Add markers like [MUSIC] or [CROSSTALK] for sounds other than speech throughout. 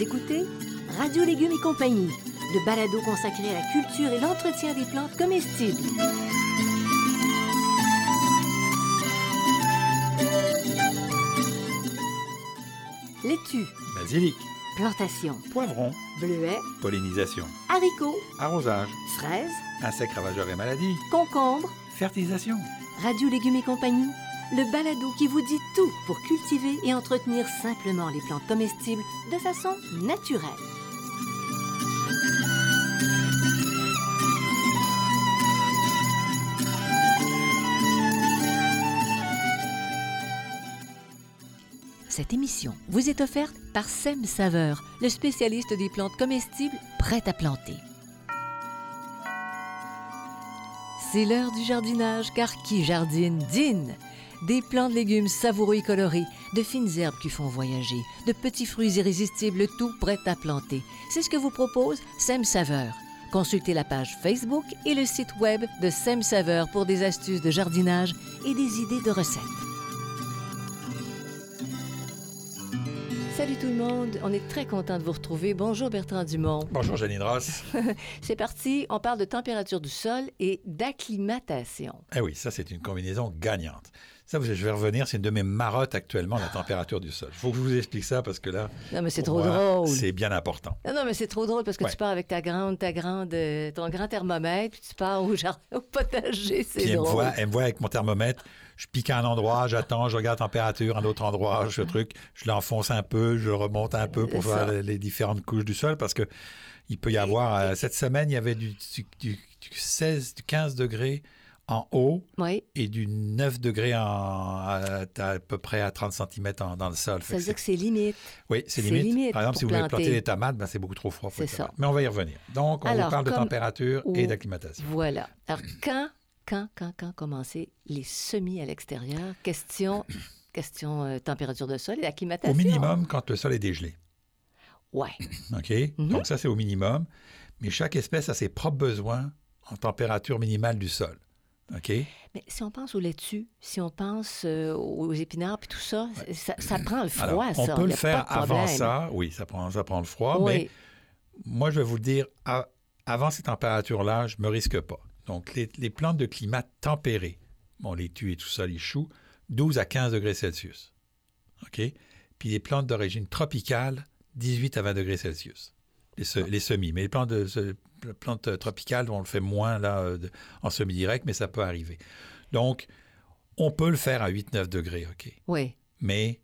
Vous écoutez Radio Légumes et compagnie, le balado consacré à la culture et l'entretien des plantes comestibles. Laitue, Basilic, plantation, poivron, bleuet, pollinisation, haricots, arrosage, fraises, insectes ravageurs et maladies, concombres, fertilisation. Radio Légumes et compagnie, le balado qui vous dit tout pour cultiver et entretenir simplement les plantes comestibles de façon naturelle. Cette émission vous est offerte par Sem Saveur, le spécialiste des plantes comestibles prêtes à planter. C'est l'heure du jardinage, car qui jardine dîne. Des plants de légumes savoureux et colorés, de fines herbes qui font voyager, de petits fruits irrésistibles, tout prêt à planter. C'est ce que vous propose Sem Saveur. Consultez la page Facebook et le site web de Sem Saveur pour des astuces de jardinage et des idées de recettes. Tout le monde, on est très content de vous retrouver. Bonjour Bertrand Dumont. Bonjour Janine Ross. [LAUGHS] C'est parti, on parle de température du sol et d'acclimatation. eh oui, ça c'est une combinaison gagnante. Ça, vous- je vais revenir, c'est une de mes marottes actuellement, la température du sol. Il faut que je vous explique ça parce que là, Non mais c'est trop moi, drôle. C'est bien important. Non, non, mais c'est trop drôle parce que Ouais. tu pars avec ta grande, ta grande, euh, ton grand thermomètre, puis tu pars au, jardin, [LAUGHS] au potager, c'est Puis elle me, drôle. voit, elle me voit avec mon thermomètre, je pique à un endroit, j'attends, je regarde la température, un autre endroit, je truc, je l'enfonce un peu, je remonte un peu pour voir les, les différentes couches du sol parce que il peut y avoir, euh, cette semaine, il y avait du, du- du- du 16, du 15 degrés en haut Oui, et du 9 degrés en, à, à peu près à 30 cm dans le sol. ça veut dire que c'est limite. Oui, c'est limite. limite Par exemple, si vous voulez planter. des tomates, ben, c'est beaucoup trop froid pour les ça. Mais on va y revenir. Donc, on Alors, vous parle de température et d'acclimatation. Voilà. Alors, quand, quand, quand, quand commencer les semis à l'extérieur? Question, [COUGHS] question euh, température de sol et acclimatation. Au minimum, quand le sol est dégelé. Ouais. [COUGHS] OK? Mhm. Donc, ça, c'est au minimum. Mais chaque espèce a ses propres besoins en température minimale du sol. OK? Mais si on pense aux laitues, si on pense euh, aux épinards puis tout ça, ça, ça prend le froid, Alors, ça. on peut le faire avant ça. Oui, ça prend, ça prend le froid. Oui. Mais moi, je vais vous le dire, à- avant ces températures-là, je ne me risque pas. Donc, les, les plantes de climat tempéré, bon, les tues et tout ça, les choux, 12 à 15 degrés Celsius. OK? Puis les plantes d'origine tropicale, 18 à 20 degrés Celsius. Les, se- les semis. Mais les plantes, de, plantes euh, tropicales, on le fait moins là, euh, de- en semi-direct, mais ça peut arriver. Donc, on peut le faire à 8-9 degrés, OK? Oui. mais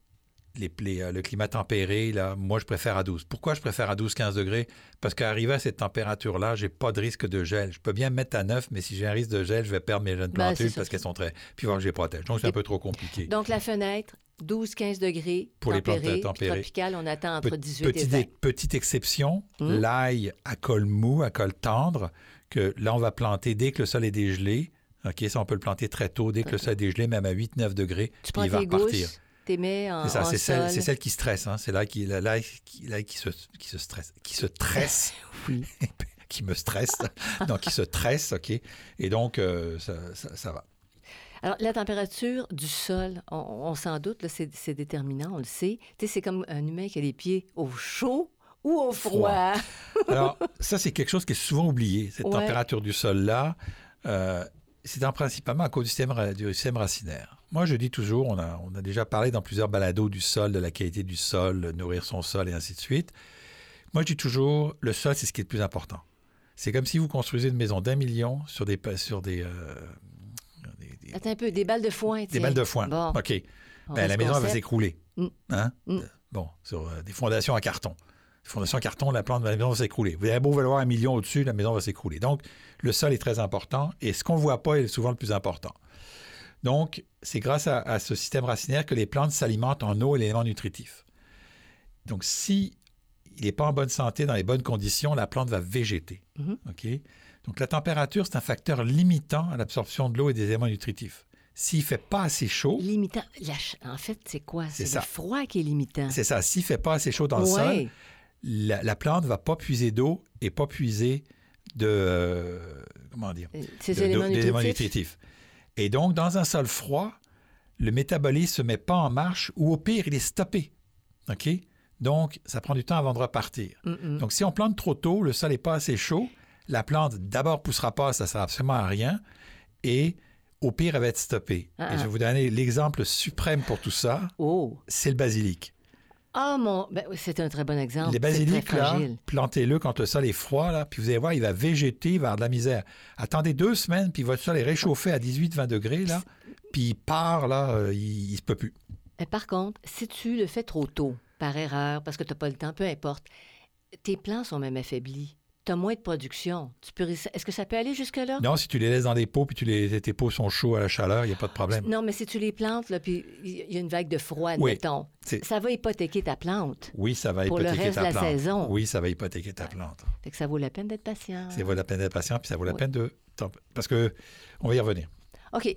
les, les, euh, le climat tempéré, là, moi, je préfère à 12. Pourquoi je préfère à 12-15 degrés? Parce qu'arrivé à cette température-là, j'ai pas de risque de gel. Je peux bien me mettre à 9, mais si j'ai un risque de gel, je vais perdre mes jeunes Ben, c'est plantules parce qu'elles sont très... Puis voir que je les protège. Donc, c'est un Et- peu trop compliqué. Donc, la fenêtre, 12-15 degrés, Pour les plantes tempéré, puis tempérées. tropicale, on attend entre Pe- 18 et petite, 20. petite exception, Hum. l'ail à col mou, à col tendre, que là, on va planter dès que le sol est dégelé. OK, ça, on peut le planter très tôt, dès que le sol est dégelé, même à 8-9 degrés, Tu puis il va tes repartir. gousses, C'est ça, c'est celle, celle qui stresse. Hein. C'est là qui, là, là, qui, là, qui se, qui se stresse, qui se tresse, [LAUGHS] Oui. [LAUGHS] qui me stresse, [LAUGHS] donc qui se tresse, ok. Et donc euh, ça, ça, ça va. Alors, la température du sol, on, on s'en doute, c'est, déterminant, on le sait. Tu sais, c'est comme un humain qui a les pieds au chaud ou au froid. Alors ça, c'est quelque chose qui est souvent oublié. Cette Ouais. température du sol là, euh, c'est en principalement à cause du système, ra- du système racinaire. Moi, je dis toujours, on a, on a déjà parlé dans plusieurs balados du sol, de la qualité du sol, nourrir son sol et ainsi de suite. Moi, je dis toujours, le sol, c'est ce qui est le plus important. C'est comme si vous construisez une maison d'un million sur des, sur des, euh, des- des- Attends un peu, des balles de foin, Des tiens. balles de foin. Bon, OK. Ben, la maison, elle va s'écrouler. Mm. Hein? Mm. Bon, sur euh, des fondations en carton. En carton, la plante de la maison va s'écrouler. Vous avez beau vouloir un million au-dessus, la maison va s'écrouler. Donc, le sol est très important et ce qu'on ne voit pas est souvent le plus important. Donc, c'est grâce à, à ce système racinaire que les plantes s'alimentent en eau et l'élément nutritif. Donc, si il n'est pas en bonne santé, dans les bonnes conditions, la plante va végéter. Mhm. OK? Donc, la température, c'est un facteur limitant à l'absorption de l'eau et des éléments nutritifs. S'il ne fait pas assez chaud, Limitant. En fait, c'est quoi? C'est le froid qui est limitant. c'est ça. S'il ne fait pas assez chaud dans le sol. La, la plante ne va pas puiser d'eau et pas puiser de. euh, comment dire Euh, Ces éléments nutritifs? Et donc, dans un sol froid, le métabolisme ne se met pas en marche ou au pire, il est stoppé. OK? Donc, ça prend du temps avant de repartir. Donc, si on plante trop tôt, le sol n'est pas assez chaud, la plante d'abord poussera pas, ça ne sert absolument à rien, et au pire, elle va être stoppée. Ah, et je ah. vais vous donner l'exemple suprême pour tout ça, Oh! c'est le basilic. Ah, mon. Ben, c'est un très bon exemple. Les basiliques, là, plantez-le quand le sol est froid, là, puis vous allez voir, il va végéter, il va avoir de la misère. Attendez deux semaines, puis votre sol est réchauffé à 18-20 degrés, là, puis il part, là, euh, il, il se peut plus. Mais par contre, si tu le fais trop tôt, par erreur, parce que tu n'as pas le temps, peu importe, tes plants sont même affaiblis. Tu as moins de production. Tu. Est-ce que ça peut aller jusque-là? Non, si tu les laisses dans des pots, puis tu les, tes pots sont chauds à la chaleur, il n'y a pas de problème. Non, mais si tu les plantes, là, puis il y a une vague de froid, Oui. admettons, C'est- ça va hypothéquer ta plante. Oui, ça va Pour le hypothéquer reste ta de la plante. saison. Oui, ça va hypothéquer ta plante. Fait que ça vaut la peine d'être patient. Ça vaut la peine d'être patient, puis ça vaut la Oui. peine de... Parce que on va y revenir. OK.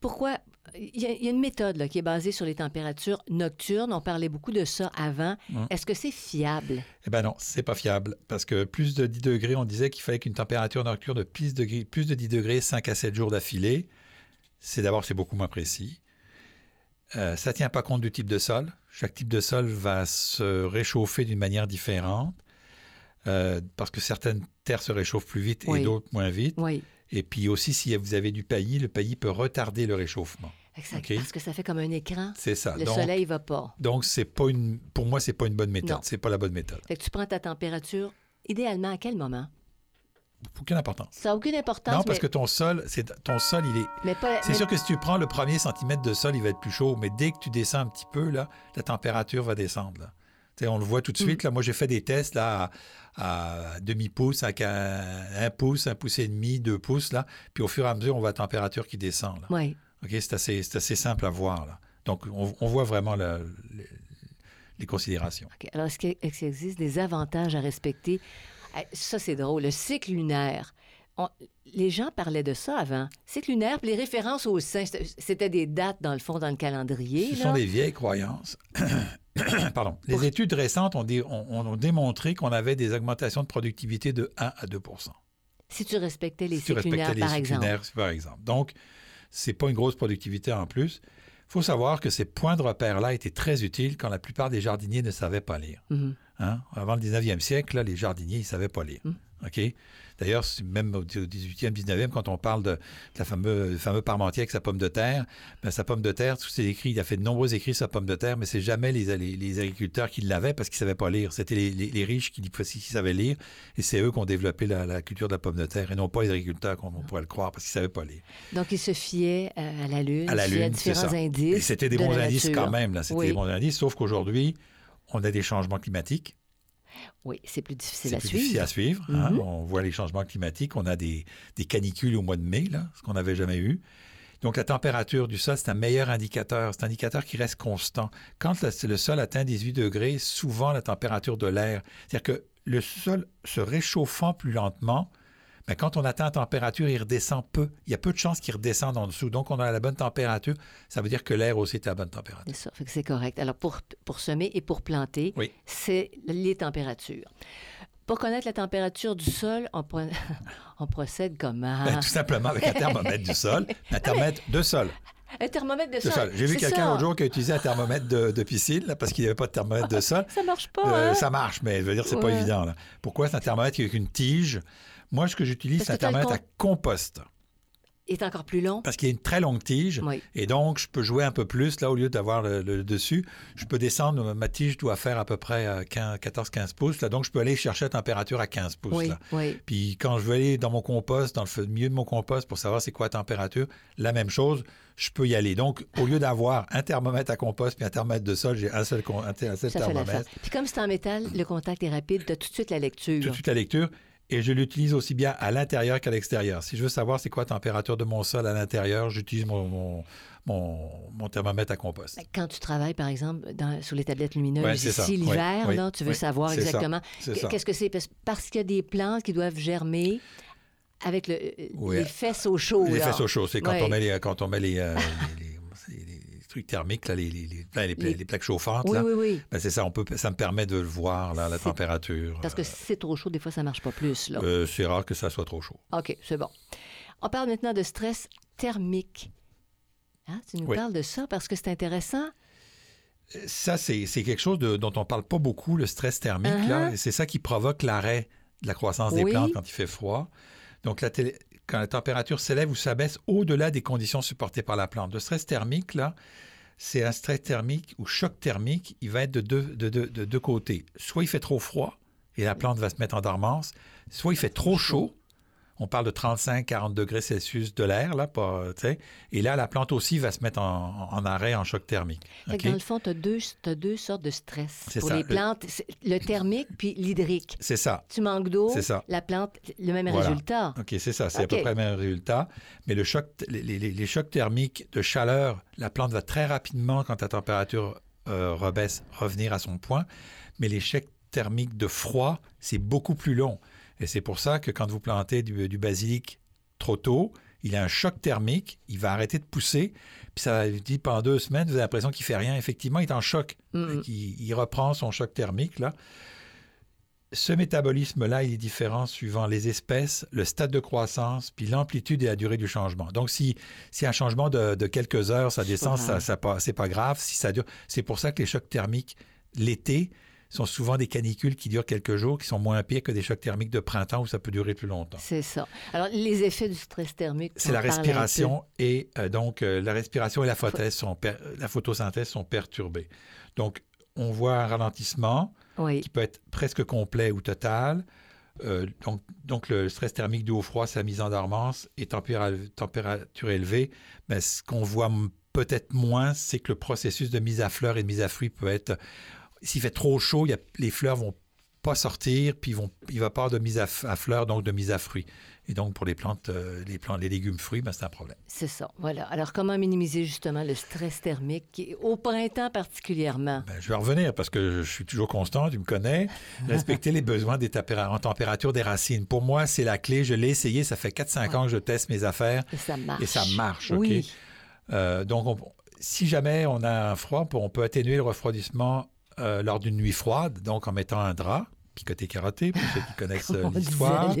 Pourquoi? Il y, a, il y a une méthode là, qui est basée sur les températures nocturnes. On parlait beaucoup de ça avant. Est-ce que c'est fiable? Eh bien non, c'est pas fiable, parce que plus de 10 degrés, on disait qu'il fallait qu'une température nocturne de plus de, plus de 10 degrés, 5 à 7 jours d'affilée. C'est d'abord, c'est beaucoup moins précis. Euh, ça ne tient pas compte du type de sol. Chaque type de sol va se réchauffer d'une manière différente, euh, parce que certaines terres se réchauffent plus vite Oui. et d'autres moins vite. Oui. Et puis aussi, si vous avez du paillis, le paillis peut retarder le réchauffement. Parce que ça fait comme un écran. C'est ça. Le donc, soleil ne va pas. donc c'est pas une, pour moi, c'est pas une bonne méthode. C'est pas la bonne méthode. Fait que tu prends ta température, idéalement, à quel moment? Aucune importance. Ça n'a aucune importance. Non, parce mais, que ton sol, c'est ton sol, il est. mais pas, C'est mais- sûr que si tu prends le premier centimètre de sol, il va être plus chaud, mais dès que tu descends un petit peu, là, la température va descendre. Là. On le voit tout de suite. Là, moi, j'ai fait des tests là, à, à demi-pouce, à un, un pouce, un pouce et demi, deux pouces. Là, puis au fur et à mesure, on voit la température qui descend. Là. Oui. OK, c'est assez, c'est assez simple à voir. Là. Donc, on, on voit vraiment la- les, les considérations. OK. Alors, est-ce qu'il existe des avantages à respecter? Eh, Ça, c'est drôle. Le cycle lunaire. On- les gens parlaient de ça avant. Cycle lunaire, puis les références au sein, c'était- des dates, dans le fond, dans le calendrier. Ce là. sont des vieilles croyances. [COUGHS] Pardon. Les Pour- études récentes ont, dé- ont- ont démontré qu'on avait des augmentations de productivité de 1 à 2 Si tu respectais les si cycles lunaires, par exemple. lunaires, par exemple. Donc, c'est pas une grosse productivité en plus. Il faut savoir que ces points de repère-là étaient très utiles quand la plupart des jardiniers ne savaient pas lire. Mhm. Hein? Avant le 19e siècle, là, les jardiniers, ils ne savaient pas lire. Mm. OK? D'ailleurs, même au 18e, 19e, quand on parle de, de la le fameux Parmentier avec sa pomme de terre, ben, sa pomme de terre, tout c'est écrit, il a fait de nombreux écrits sur sa pomme de terre, mais c'est jamais les, les, les agriculteurs qui l'avaient parce qu'ils ne savaient pas lire. C'était les, riches qui, qui savaient lire, et c'est eux qui ont développé la, la culture de la pomme de terre, et non pas les agriculteurs, comme on pourrait le croire, parce qu'ils ne savaient pas lire. Donc, ils se fiaient euh, à la Lune, À la Lune, différents ça. indices. Et c'était des de bons indices nature. quand même, là. C'était Oui. des bons indices, sauf qu'aujourd'hui, on a des changements climatiques. Oui, c'est plus difficile à plus suivre. difficile à suivre. hein. Mhm. On voit les changements climatiques. On a des, des canicules au mois de mai, là, ce qu'on n'avait jamais eu. Donc, la température du sol, c'est un meilleur indicateur. C'est un indicateur qui reste constant. Quand le, le sol atteint 18 degrés, souvent la température de l'air, c'est-à-dire que le sol se réchauffant plus lentement, mais quand on atteint la température, il redescend peu. Il y a peu de chances qu'il redescende en dessous. Donc, on a la bonne température. Ça veut dire que l'air aussi est à la bonne température. C'est correct. Alors, pour, pour semer et pour planter, Oui. c'est les températures. Pour connaître la température du sol, on, pro- [LAUGHS] on procède comment? Ben, tout simplement avec un thermomètre du sol, [LAUGHS] un thermomètre de sol. Un thermomètre de de sol. sol. J'ai vu quelqu'un l'autre jour qui a utilisé un thermomètre de, de piscine là, parce qu'il n'y avait pas de thermomètre de sol. Ça marche pas, Euh, hein? Ça marche, mais je veux dire, c'est pas évident. Là. Pourquoi c'est un thermomètre avec une tige? Moi, ce que j'utilise, le thermomètre à compost. Il est encore plus long. Parce qu'il y a une très longue tige. Oui. Et donc, je peux jouer un peu plus. Là, au lieu d'avoir le, le dessus, je peux descendre. Ma tige doit faire à peu près euh, 15 14-15 pouces. Là, donc, je peux aller chercher la température à 15 pouces. Oui, là. oui. Puis quand je vais aller dans mon compost, dans le milieu de mon compost pour savoir c'est quoi la température, la même chose, je peux y aller. Donc, au lieu d'avoir un thermomètre à compost puis un thermomètre de sol, j'ai un seul, un, un seul Ça thermomètre. Puis comme c'est en métal, le contact est rapide, tu as tout de suite la lecture. Tout de suite la lecture. Et je l'utilise aussi bien à l'intérieur qu'à l'extérieur. Si je veux savoir c'est quoi la température de mon sol à l'intérieur, j'utilise mon, mon, mon- mon thermomètre à compost. Ben, Quand tu travailles, par exemple, dans, sur les tablettes lumineuses, Ouais, ici, l'hiver, oui, tu veux oui, savoir exactement qu'est-ce que c'est. Parce, qu'il y a des plantes qui doivent germer avec le, Oui. les fesses au chaud. Les là. fesses au chaud, c'est quand, on met les, quand on met les, euh, les- [LAUGHS] trucs thermiques, là, les, les, les- plaques chauffantes. Oui, là. oui, oui. Ben, c'est ça, on peut, ça me permet de le voir, là, la température. Parce que si c'est trop chaud, des fois, ça marche pas plus. Là. Euh, c'est rare que ça soit trop chaud. OK, c'est bon. On parle maintenant de stress thermique. Hein, tu nous Oui. parles de ça parce que c'est intéressant. Ça, c'est c'est quelque chose de- dont on parle pas beaucoup, le stress thermique. là. Et C'est ça qui provoque l'arrêt de la croissance des plantes quand il fait froid. Donc, la télé- quand la température s'élève ou s'abaisse au-delà des conditions supportées par la plante. Le stress thermique, là, c'est un stress thermique ou choc thermique. Il va être de deux, de, deux- de deux côtés. Soit il fait trop froid et la plante va se mettre en dormance, soit il fait trop chaud. On parle de 35-40 degrés Celsius de l'air, là, pas, tu sais. Et là, la plante aussi va se mettre en, en arrêt, en choc thermique. Fait dans le fond, tu as deux, sortes de stress. Pour ça, les le- plantes, le thermique puis l'hydrique. C'est ça. Tu manques d'eau, C'est ça. la plante, le même Voilà. résultat. OK, c'est ça. C'est à peu près le même résultat. Mais le choc, les, les- les chocs thermiques de chaleur, la plante va très rapidement, quand la température euh, rebaisse, revenir à son point. Mais les chocs thermiques de froid, c'est beaucoup plus long. Et c'est pour ça que quand vous plantez du, du basilic trop tôt, il a un choc thermique, il va arrêter de pousser, puis ça va dit pendant deux semaines, vous avez l'impression qu'il fait rien. Effectivement, il est en choc. Mm. il, il reprend son choc thermique là. Ce métabolisme-là, il est différent suivant les espèces, le stade de croissance, puis l'amplitude et la durée du changement. Donc, si, si un changement de, de quelques heures, ça descend, ça, ça pas, c'est pas grave. Si ça dure, c'est pour ça que les chocs thermiques l'été sont souvent des canicules qui durent quelques jours, qui sont moins pires que des chocs thermiques de printemps où ça peut durer plus longtemps. C'est ça. Alors, les effets du stress thermique. C'est la respiration et euh, donc euh, la respiration et la, photosynthèse sont la photosynthèse sont perturbées. Donc on voit un ralentissement. Oui. qui peut être presque complet ou total. Euh, donc, donc le stress thermique du haut froid, sa mise en dormance et tempéra- température élevée, ben, ce qu'on voit peut-être moins, c'est que le processus de mise à fleurs et de mise à fruits peut être... S'il fait trop chaud, il y a- les fleurs vont pas sortir, puis ils vont, il va pas avoir de mise à, fleurs, donc de mise à fruits. Et donc, pour les plantes, euh, les plantes, les légumes fruits, ben, c'est un problème. C'est ça. Voilà. Alors, comment minimiser justement le stress thermique, au printemps particulièrement? Ben, je vais revenir parce que je suis toujours constant, tu me connais. [LAUGHS] Respecter les besoins des en température des racines. Pour moi, c'est la clé. Je l'ai essayé. Ça fait 4-5 ans que je teste mes affaires Et ça marche. et ça marche. OK? Oui. Euh, donc, on- si jamais on a un froid, on peut atténuer le refroidissement euh, lors d'une nuit froide, donc en mettant un drap, picoté carotté, pour ceux qui connaissent [LAUGHS] euh, l'histoire.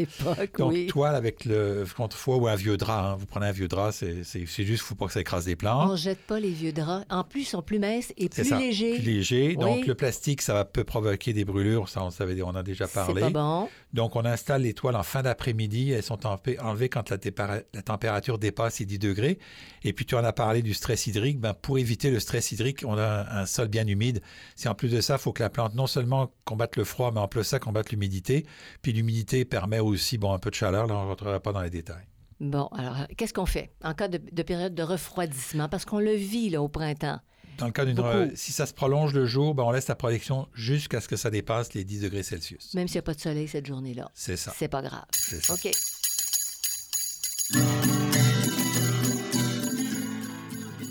Donc, oui. toile avec le contrefoie ou un vieux drap. hein. Vous prenez un vieux drap, c'est c'est- c'est juste, il ne faut pas que ça écrase des plantes. On ne jette pas les vieux draps. En plus, ils sont plus minces et C'est plus ça, légers. Plus léger. Donc, le plastique, ça peut provoquer des brûlures. Ça, on, savait, on en a déjà C'est parlé. pas bon. Donc, on installe les toiles en fin d'après-midi. Elles sont enlevées, quand la, température dépasse les 10 degrés. Et puis, tu en as parlé du stress hydrique. Ben, pour éviter le stress hydrique, on a un, un sol bien humide. Si en plus de ça, il faut que la plante non seulement combatte le froid, mais en plus de ça, combatte l'humidité. Puis, l'humidité permet aussi bon, un peu de chaleur. Là, on ne rentrera pas dans les détails. Bon, alors, qu'est-ce qu'on fait en cas de, de période de refroidissement? Parce qu'on le vit, là, au printemps. Dans le cas d'une... Si ça se prolonge le jour, ben, on laisse la protection jusqu'à ce que ça dépasse les 10 degrés Celsius. Même s'il n'y a pas de soleil cette journée-là. C'est ça. C'est pas grave. C'est ça. OK.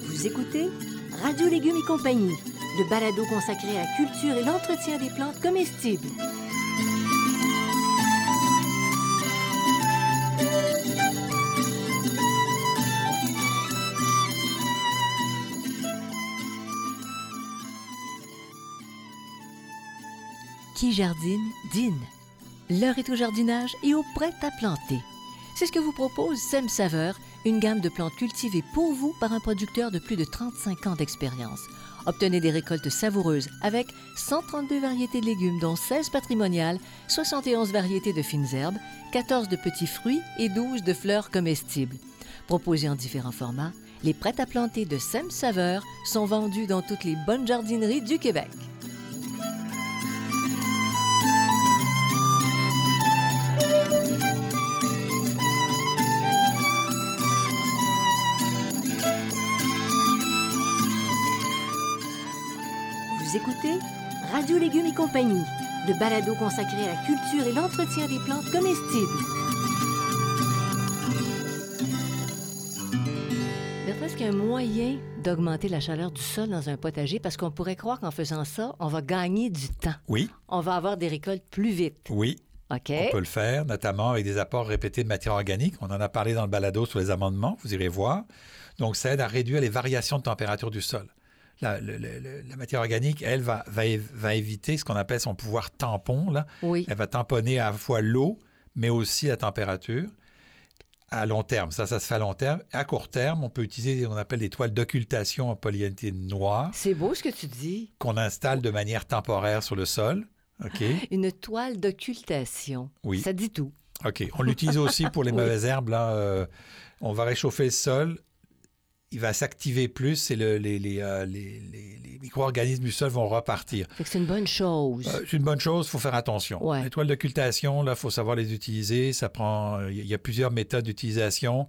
Vous écoutez Radio Légumes et compagnie, le balado consacré à la culture et l'entretien des plantes comestibles. Jardine, dîne. L'heure est au jardinage et au prêt à planter. C'est ce que vous propose Sem Saveur, une gamme de plantes cultivées pour vous par un producteur de plus de 35 ans d'expérience. Obtenez des récoltes savoureuses avec 132 variétés de légumes, dont 16 patrimoniales, 71 variétés de fines herbes, 14 de petits fruits et 12 de fleurs comestibles. Proposés en différents formats, les prêts à planter de Sem Saveur sont vendus dans toutes les bonnes jardineries du Québec. Écoutez Radio Légumes et compagnie, le balado consacré à la culture et l'entretien des plantes comestibles. Bertrand, est-ce qu'il y a un moyen d'augmenter la chaleur du sol dans un potager? Parce qu'on pourrait croire qu'en faisant ça, on va gagner du temps. Oui, On va avoir des récoltes plus vite. oui. OK? On peut le faire, notamment avec des apports répétés de matière organique. On en a parlé dans le balado sur les amendements, vous irez voir. Donc, ça aide à réduire les variations de température du sol. La, matière organique, elle, va, va, é- va éviter ce qu'on appelle son pouvoir tampon. Là. Oui. Elle va tamponner à la fois l'eau, mais aussi la température. à long terme. Ça, ça se fait à long terme. À court terme, on peut utiliser ce qu'on appelle des toiles d'occultation en polyéthylène noir C'est beau ce que tu dis. qu'on installe de manière temporaire sur le sol. OK? Une toile d'occultation. Oui. Ça dit tout. OK. On l'utilise aussi pour les [LAUGHS] Oui. mauvaises herbes. Là, euh, on va réchauffer le sol. Il va s'activer plus et le- les, les, euh, les- les- micro-organismes du sol vont repartir. C'est une bonne chose. Euh, c'est une bonne chose, il faut faire attention. Ouais. Les toiles d'occultation, là, il faut savoir les utiliser. Ça prend. Il y a plusieurs méthodes d'utilisation.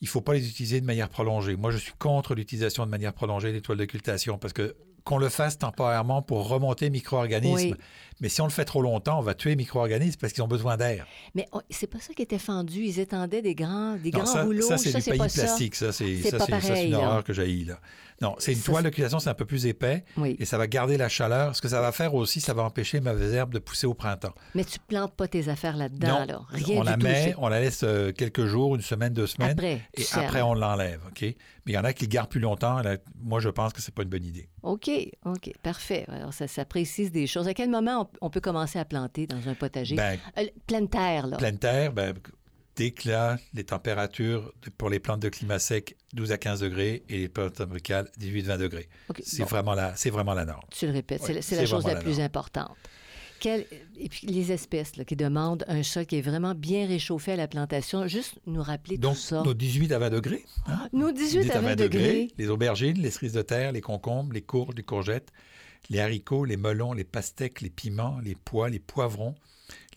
Il ne faut pas les utiliser de manière prolongée. Moi, je suis contre l'utilisation de manière prolongée des toiles d'occultation parce que qu'on le fasse temporairement pour remonter micro-organismes. Oui. Mais si on le fait trop longtemps, on va tuer les micro-organismes parce qu'ils ont besoin d'air. Mais c'est pas ça qui était fendu. Ils étendaient des grands, des Non, grands ça, rouleaux. ça, c'est du pays plastique. Ça, c'est une là. horreur que j'ai là. Non, c'est une Ça, toile d'occultation, c'est un peu plus épais Oui. et ça va garder la chaleur. Ce que ça va faire aussi, ça va empêcher les mauvaises herbes de pousser au printemps. Mais tu plantes pas tes affaires là-dedans, là. Rien on du la tout. met, on la laisse euh, quelques jours, une semaine, deux semaines, Après, et après on l'enlève, ok? Mais il y en a qui le gardent plus longtemps. là, moi, je pense que c'est pas une bonne idée. OK, OK, parfait. Alors, ça, ça précise des choses. À quel moment on, on peut commencer à planter dans un potager? Ben, Euh, pleine terre, là. pleine terre, ben, dès que là, les températures pour les plantes de climat sec, 12 à 15 degrés, et les plantes tropicales, 18-20 degrés. OK, C'est bon, vraiment la, c'est vraiment la norme. tu le répètes, c'est la- chose la la plus importante. Quel- Et puis les espèces là, qui demandent un sol qui est vraiment bien réchauffé à la plantation, juste nous rappeler Donc, tout ça. nos 18 à 20 degrés. hein? Nos 18 à 20 degrés. Les aubergines, les cerises de terre, les concombres, les courges, les courgettes, les haricots, les melons, les pastèques, les piments, les pois, les poivrons,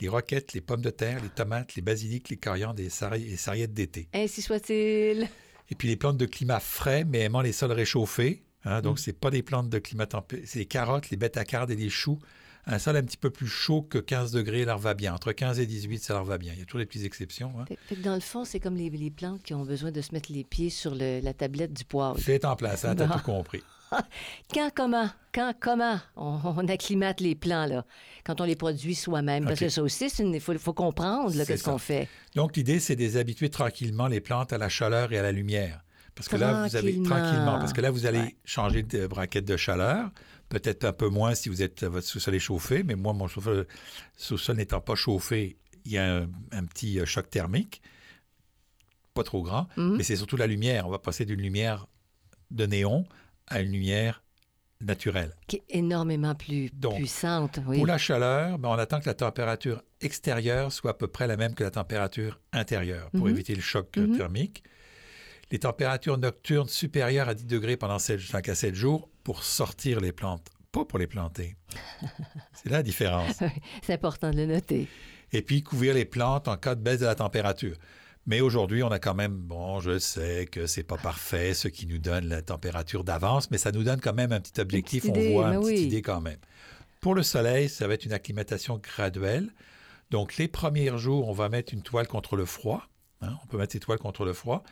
les roquettes, les pommes de terre, les tomates, les basiliques, les coriandres et les sarri- et sarriettes d'été. Ainsi soit-il. Et puis les plantes de climat frais, mais aimant les sols réchauffés. hein, donc, c'est pas des plantes de climat tempéré. C'est les carottes, les bêta-cardes et les choux. Un sol un petit peu plus chaud que 15 degrés leur va bien. Entre 15 et 18, ça leur va bien. Il y a toujours des petites exceptions. hein. Fait, fait que dans le fond, c'est comme les, les plantes qui ont besoin de se mettre les pieds sur le- la tablette du poivre. C'est en place, hein, t'as tout compris. [LAUGHS] Quand, comment, quand, comment? On, on acclimate les plants, là, quand on les produit soi-même? Parce que ça aussi, il faut, faut comprendre qu'est-ce ça. qu'on fait. Donc, l'idée, c'est de les habituer tranquillement, les plantes, à la chaleur et à la lumière. Parce que là, vous avez Tranquillement. tranquillement, parce que là, vous allez Ouais. changer de braquette de chaleur. Peut-être un peu moins si vous êtes votre sous-sol est chauffé, mais moi, mon sous-sol sous-sol n'étant pas chauffé, il y a un, un petit euh, choc thermique, pas trop grand, Mhm. mais c'est surtout la lumière. On va passer d'une lumière de néon à une lumière naturelle. Qui est énormément plus Donc, puissante. Oui. Pour la chaleur, ben, on attend que la température extérieure soit à peu près la même que la température intérieure pour Mhm. éviter le choc euh, Mhm. thermique. Les températures nocturnes supérieures à 10 degrés pendant 5 à 7 jours pour sortir les plantes, pas pour les planter. [LAUGHS] C'est la différence. C'est important de le noter. Et puis couvrir les plantes en cas de baisse de la température. Mais aujourd'hui, on a quand même, bon, je sais que c'est pas parfait, ce qui nous donne la température d'avance, mais ça nous donne quand même un petit objectif, on voit une petite idée quand même. Pour le soleil, ça va être une acclimatation graduelle. Donc, les premiers jours, on va mettre une toile contre le froid. hein, on peut mettre ces toiles contre le froid.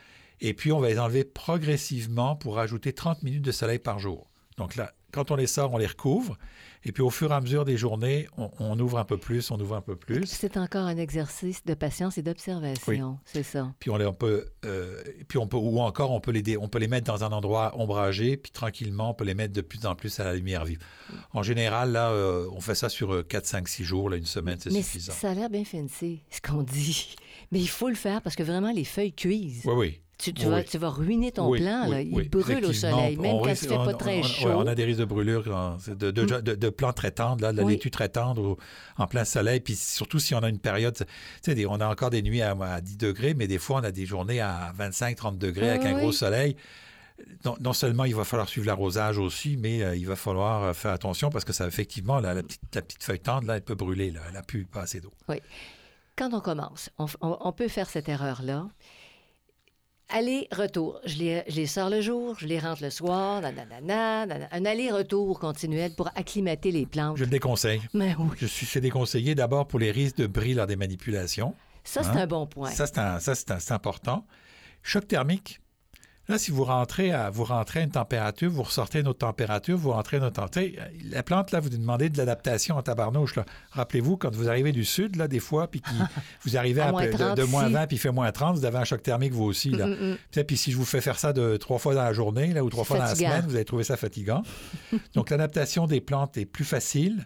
Et puis, on va les enlever progressivement pour ajouter 30 minutes de soleil par jour. Donc là, quand on les sort, on les recouvre. Et puis, au fur et à mesure des journées, on, on ouvre un peu plus, on ouvre un peu plus. C'est encore un exercice de patience et d'observation. C'est ça. Puis on, les, on peut, euh, puis on peut, ou encore on peut les, dé- on peut les mettre dans un endroit ombragé, puis tranquillement on peut les mettre de plus en plus à la lumière vive. En général, là, euh, on fait ça sur euh, 4, 5, 6 jours, là, une semaine, c'est suffisant. ça a l'air bien fancy, ce qu'on dit. Mais il faut le faire parce que vraiment, les feuilles cuisent. Oui, oui. Tu, tu Oui, vas, oui. tu vas ruiner ton Oui, plan. oui, là. Il oui, brûle au soleil, même On quand il ne fait pas on- très on- chaud. ouais, on a des risques de brûlure, de, de, Mm. de, de plants très tendres, là, de la Oui. laitue très tendre au- en plein soleil. Puis surtout si on a une période, tu sais, on a encore des nuits à, à 10 degrés, mais des fois on a des journées à 25-30 degrés Ah avec un oui. gros soleil. Non, non seulement il va falloir suivre l'arrosage aussi, mais euh, il va falloir euh, faire attention parce que ça, effectivement, la, la petite, la petite feuille tendre, là, elle peut brûler. Là, elle n'a plus pas assez d'eau. Quand on commence, on, on- on peut faire cette erreur-là. Aller-retour. Je les, je les sors le jour, je les rentre le soir, nanana, nanana. un aller-retour continuel pour acclimater les plantes. Je le déconseille. Mais oui, Je suis c'est déconseillé d'abord pour les risques de bris lors des manipulations. ça, c'est Hein? un bon point. Ça, c'est un- ça, c'est un- c'est important. Choc thermique. Là, si vous rentrez à, vous rentrez à une température, vous ressortez à une autre température, vous rentrez à une autre température. La plante, là, vous lui demandez de l'adaptation en tabarnouche. Rappelez-vous, quand vous arrivez du sud, là, des fois, puis [LAUGHS] vous arrivez À à, moins de- 30 de, moins. 20, puis il fait moins 30, vous avez un choc thermique, vous aussi. Là. Mm, mm, mm. Puis, si je vous fais faire ça de trois fois dans la journée là, ou trois fois dans la semaine, vous allez trouver ça fatigant. [LAUGHS] donc, l'adaptation des plantes est plus facile.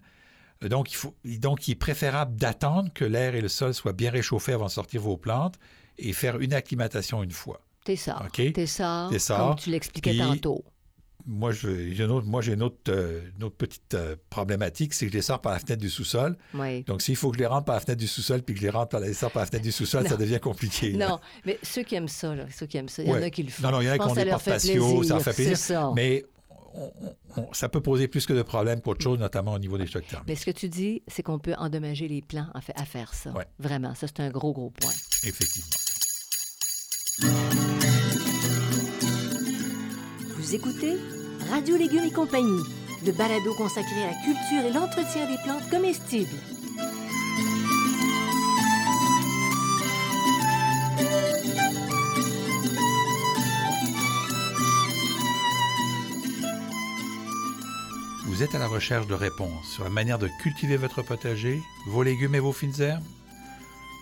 Euh, Donc il, faut, donc, il est préférable d'attendre que l'air et le sol soient bien réchauffés avant de sortir vos plantes et faire une acclimatation une fois. T'es ça. OK. T'es ça. T'es ça. Comme tu l'expliquais tantôt. Moi, j'ai une autre, moi, j'ai une autre, euh, une autre petite euh, problématique, c'est que je les sors par la fenêtre du sous-sol. Oui. Donc, s'il faut que je les rentre par la fenêtre du sous-sol puis que je les rentre par les sors par la fenêtre du sous-sol, [LAUGHS] ça devient compliqué. là. [LAUGHS] Non, [LAUGHS] mais ceux qui aiment ça, là, ceux qui aiment ça, il y en a qui le font. Non, non, il y en a qui ont des leur fait porte-patios, ça leur fait plaisir. C'est ça. Mais on- on- on- ça peut poser plus que de problèmes qu'autre chose, notamment au niveau des chocs thermiques. Mais ce que tu dis, c'est qu'on peut endommager les fait, à faire ça. Ouais. Vraiment, ça, c'est un gros, gros point. Effectivement. Écoutez Radio Légumes et compagnie, le balado consacré à la culture et l'entretien des plantes comestibles. Vous êtes à la recherche de réponses sur la manière de cultiver votre potager, vos légumes et vos fines herbes?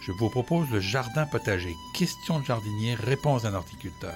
Je vous propose le Jardin potager, questions de jardinier, réponses d'un horticulteur.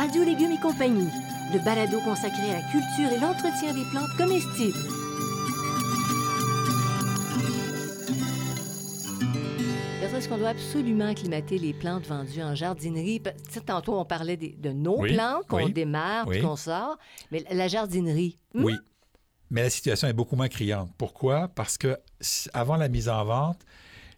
Radio Légumes et compagnie, le balado consacré à la culture et l'entretien des plantes comestibles. Est-ce qu'on doit absolument acclimater les plantes vendues en jardinerie? Tantôt, on parlait de nos Oui, plantes qu'on oui, démarre, oui. qu'on sort, mais la jardinerie. hmm? Oui. Mais la situation est beaucoup moins criante. Pourquoi? Parce que avant la mise en vente,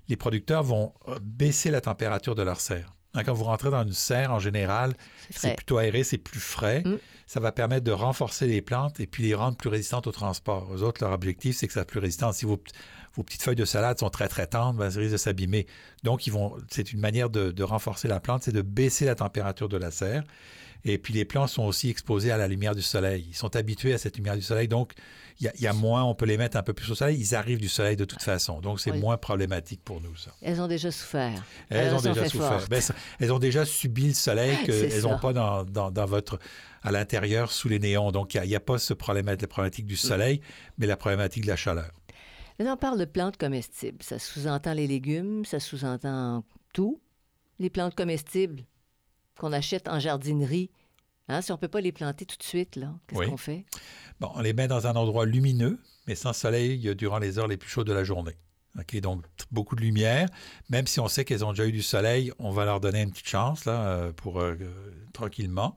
les producteurs vont euh, baisser la température de leur serre. Hein, Quand vous rentrez dans une serre, en général, C'est plutôt aéré, c'est plus frais. Mm. Ça va permettre de renforcer les plantes et puis les rendre plus résistantes au transport. Eux autres, leur objectif, c'est que ça soit plus résistant. Si vos, petites feuilles de salade sont très, très tendres, ben, ça risque de s'abîmer. Donc, ils vont, c'est une manière de, de renforcer la plante, c'est de baisser la température de la serre. Et puis, les plantes sont aussi exposées à la lumière du soleil. Ils sont habitués à cette lumière du soleil. Donc, il y a- il y, a moins, on peut les mettre un peu plus au soleil. Ils arrivent du soleil de toute façon. Donc, c'est Oui. moins problématique pour nous, ça. Elles ont déjà souffert. Elles ont déjà souffert. Ben, elles ont déjà subi le soleil qu'elles n'ont pas dans, dans- dans votre, à l'intérieur sous les néons. Donc, il n'y a, pas ce problème, la problématique Mm. du soleil, mais la problématique de la chaleur. Là, on parle de plantes comestibles. Ça sous-entend les légumes, ça sous-entend tout. Les plantes comestibles qu'on achète en jardinerie, hein, si on ne peut pas les planter tout de suite, là, qu'est-ce Oui. qu'on fait? Bon, on les met dans un endroit lumineux, mais sans soleil durant les heures les plus chaudes de la journée. OK, donc beaucoup de lumière. Même si on sait qu'elles ont déjà eu du soleil, on va leur donner une petite chance là, euh, pour euh, euh, tranquillement.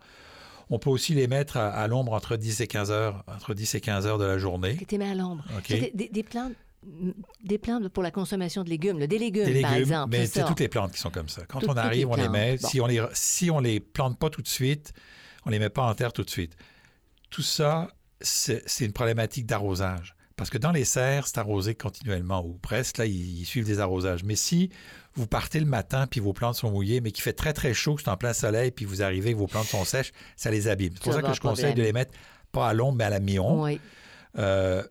On peut aussi les mettre à, à l'ombre entre 10 et 15 heures, entre 10 et 15 heures de la journée. Était mis à l'ombre. Des, plantes, des plantes pour la consommation de légumes, des légumes, Des par légumes, exemple. mais c'est toutes les plantes qui sont comme ça. Quand on arrive, les on les met. Bon. Si on les si on les plante pas tout de suite, on les met pas en terre tout de suite. Tout ça, c'est une problématique d'arrosage. Parce que dans les serres, c'est arrosé continuellement, ou presque, là, ils, ils suivent des arrosages. Mais si vous partez le matin, puis vos plantes sont mouillées, mais qu'il fait très, très chaud, que c'est en plein soleil, puis vous arrivez, vos plantes sont sèches, ça les abîme. C'est pour Ça que je conseille de les mettre pas à l'ombre, mais à la mi-ombre. Oui. Euh,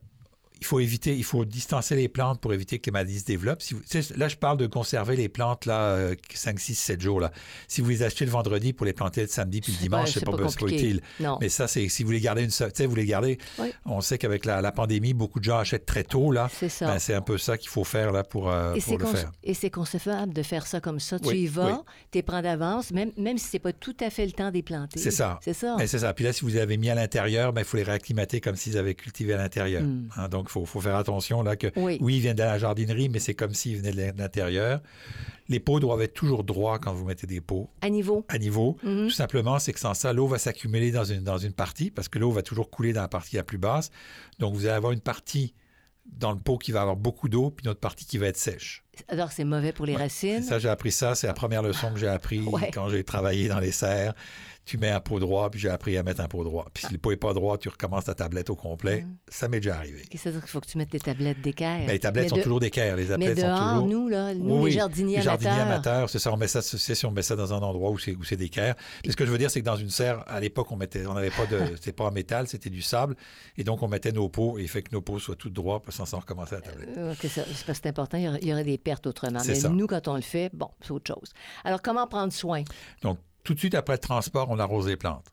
il faut éviter, il faut distancer les plantes pour éviter que les maladies se développent. Si vous- là, je parle de conserver les plantes là, euh, 5, 6, 7 jours. Là. Si vous les achetez le vendredi pour les planter le samedi puis le dimanche, pas- c'est pas, pas utile. Non. Mais ça, c'est si vous les gardez une seule, vous les gardez. Oui. On sait qu'avec la, la pandémie, beaucoup de gens achètent très tôt là. C'est. Ben, un peu ça qu'il faut faire là pour, euh, Et pour c'est le faire. et c'est concevable de faire ça comme ça. Tu y vas, oui. tu les prends d'avance, même, même si c'est pas tout à fait le temps des planter. C'est ça. C'est ça. C'est ça. Puis là, si vous les avez mis à l'intérieur, ben, il faut les réacclimater comme s'ils avaient cultivé à l'intérieur. Mm. Hein, donc, il faut, faut faire attention là que Oui. oui, ils viennent de la jardinerie, mais c'est comme s'ils venaient de l'intérieur. Les pots doivent être toujours droits quand vous mettez des pots À niveau. à niveau. Mhm. Tout simplement, c'est que sans ça, l'eau va s'accumuler dans une, dans une partie, parce que l'eau va toujours couler dans la partie la plus basse. Donc, vous allez avoir une partie dans le pot qui va avoir beaucoup d'eau, puis une autre partie qui va être sèche. Alors, c'est mauvais pour les racines. Ça, j'ai appris ça. C'est la première leçon que j'ai appris [LAUGHS] Ouais. quand j'ai travaillé dans les serres. Tu mets un pot droit, puis j'ai appris à mettre un pot droit. Puis si le pot n'est pas droit, tu recommences ta tablette au complet. Mm. Ça m'est déjà arrivé. Qu'est-ce que ça veut dire qu'il faut que tu mettes tes tablettes d'équerre? Les tablettes Mais sont de- toujours d'équerre. Les Mais tablettes sont dehors, toujours... nous, là, nous, Oui, les jardiniers les jardiniers amateurs. amateurs, c'est ça. On met ça, c'est si on met ça dans un endroit où c'est où c'est d'équerre. Mais ce que je veux dire, c'est que dans une serre, à l'époque, on mettait, on n'avait pas de, [LAUGHS] c'était pas en métal, c'était du sable, et donc on mettait nos pots et il fait que nos pots soient tout droits, qu'on s'en recommencer la tablette. Euh, ça- c'est parce que c'est important, il y aurait- des pertes autrement. Mais ça. nous, quand on le fait, bon, c'est autre chose. Alors, comment prendre soin? Donc tout de suite après le transport, on arrose les plantes.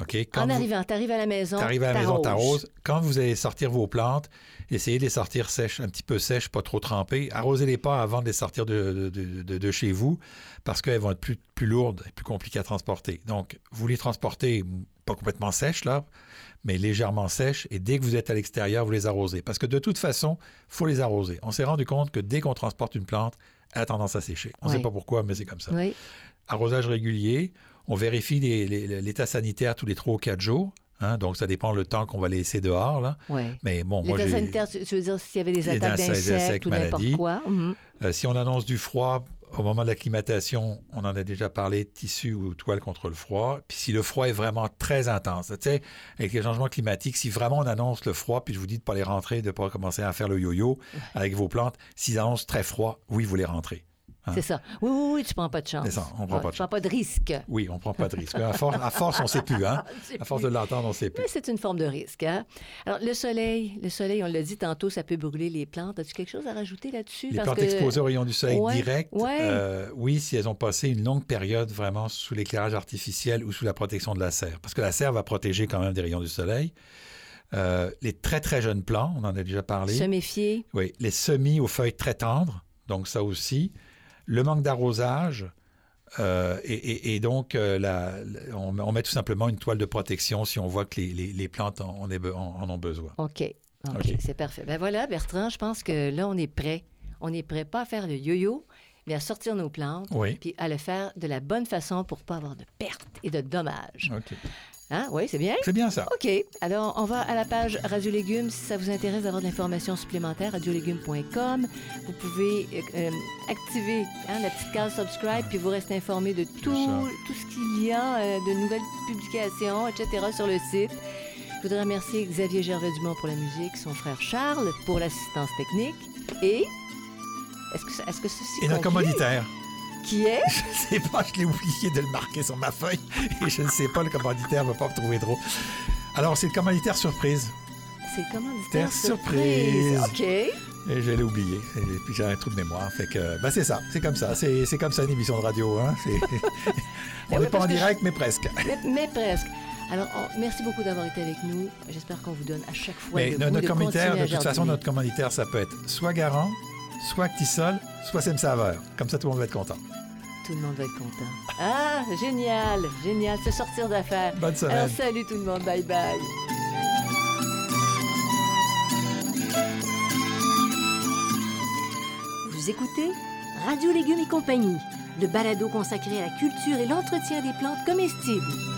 Ok? Quand en arrivant, tu arrives à la maison. T'arrives à la maison, t'arroses. Quand vous allez sortir vos plantes, essayez de les sortir sèches, un petit peu sèches, pas trop trempées. Arrosez-les pas avant de les sortir de, de- de- de chez vous parce qu'elles vont être plus, plus lourdes et plus compliquées à transporter. Donc, vous les transportez pas complètement sèches, là, mais légèrement sèches. Et dès que vous êtes à l'extérieur, vous les arrosez. Parce que de toute façon, il faut les arroser. On s'est rendu compte que dès qu'on transporte une plante, elle a tendance à sécher. On ne Oui. sait pas pourquoi, mais c'est comme ça Oui. Arrosage régulier. On vérifie l'état sanitaire tous les 3 ou 4 jours. hein, donc, ça dépend le temps qu'on va laisser dehors. Là. Mais bon, moi, L'état sanitaire, tu tu veux dire s'il y avait des attaques insectes, d'insectes insectes, ou n'importe maladies. quoi? Mhm. euh, si on annonce du froid, au moment de l'acclimatation, on en a déjà parlé, tissu ou toile contre le froid. Puis si le froid est vraiment très intense, tu sais, avec les changements climatiques, si vraiment on annonce le froid, puis je vous dis de ne pas les rentrer, de ne pas commencer à faire le yo-yo avec vos plantes, s'ils annoncent très froid, oui, vous les rentrez. Hein? C'est ça. Oui, oui, oui, tu prends pas de chance. C'est ça, on prend Ouais, pas de tu prends pas de risque. Oui, on ne prend pas de risque. À force, à force on ne sait plus. Hein? [LAUGHS] À force de l'entendre, on ne sait plus. Mais c'est une forme de risque. Hein? Alors, le soleil, le soleil, on l'a dit tantôt, ça peut brûler les plantes. As-tu quelque chose à rajouter là-dessus? Les Parce plantes que- exposées aux rayons du soleil Ouais, direct, ouais. euh, oui, si elles ont passé une longue période vraiment sous l'éclairage artificiel ou sous la protection de la serre. Parce que la serre va protéger quand même des rayons du soleil. Euh, les très, très jeunes plants, on en a déjà parlé. Se méfier. Oui, les semis aux feuilles très tendres, donc ça aussi. Le manque d'arrosage. euh, et, et- et donc, euh, la- on, on met tout simplement une toile de protection si on voit que les, les- les plantes en, ont besoin. OK. OK, OK. c'est parfait. Ben voilà, Bertrand, je pense que là, on est prêt. On est prêt, pas à faire le yo-yo, mais à sortir nos plantes, Oui. puis à le faire de la bonne façon pour pas avoir de pertes et de dommages. OK. Hein? Oui, c'est bien? C'est bien ça. OK. Alors, on va à la page Radio Légumes. Si ça vous intéresse d'avoir de l'information supplémentaire, radiolégumes.com. Vous pouvez euh, euh, activer hein, la petite case subscribe, puis vous restez informé de tout, tout ce qu'il y a, euh, de nouvelles publications, etc. sur le site. Je voudrais remercier Xavier Gervais-Dumont pour la musique, son frère Charles pour l'assistance technique. Et. Est-ce que, est-ce que ceci Et conclut? commanditaire. Qui est? [LAUGHS] Je ne sais pas, je l'ai oublié de le marquer sur ma feuille [LAUGHS] et je ne sais pas, le commanditaire ne va pas me trouver trop. Alors, c'est le commanditaire surprise C'est le commanditaire Terre surprise. OK. et je l'ai oublié. Et puis j'ai un trou de mémoire. Fait que, ben, c'est ça, c'est comme ça. C'est, c'est comme ça une émission de radio. Hein? [LAUGHS] On n'est pas en direct, mais presque. Mais, mais presque. Alors, on- merci beaucoup d'avoir été avec nous. J'espère qu'on vous donne à chaque fois Mais le no- goût notre de commanditaire, de toute façon, notre commanditaire, ça peut être soit Garant, soit Actisol, soit Sem Saveur. Comme ça, tout le monde va être content. Tout le monde va être content. Ah, génial, génial, se sortir d'affaires. Bonne semaine. Alors, salut tout le monde, bye bye. Vous écoutez Radio Légumes et compagnie, le balado consacré à la culture et l'entretien des plantes comestibles.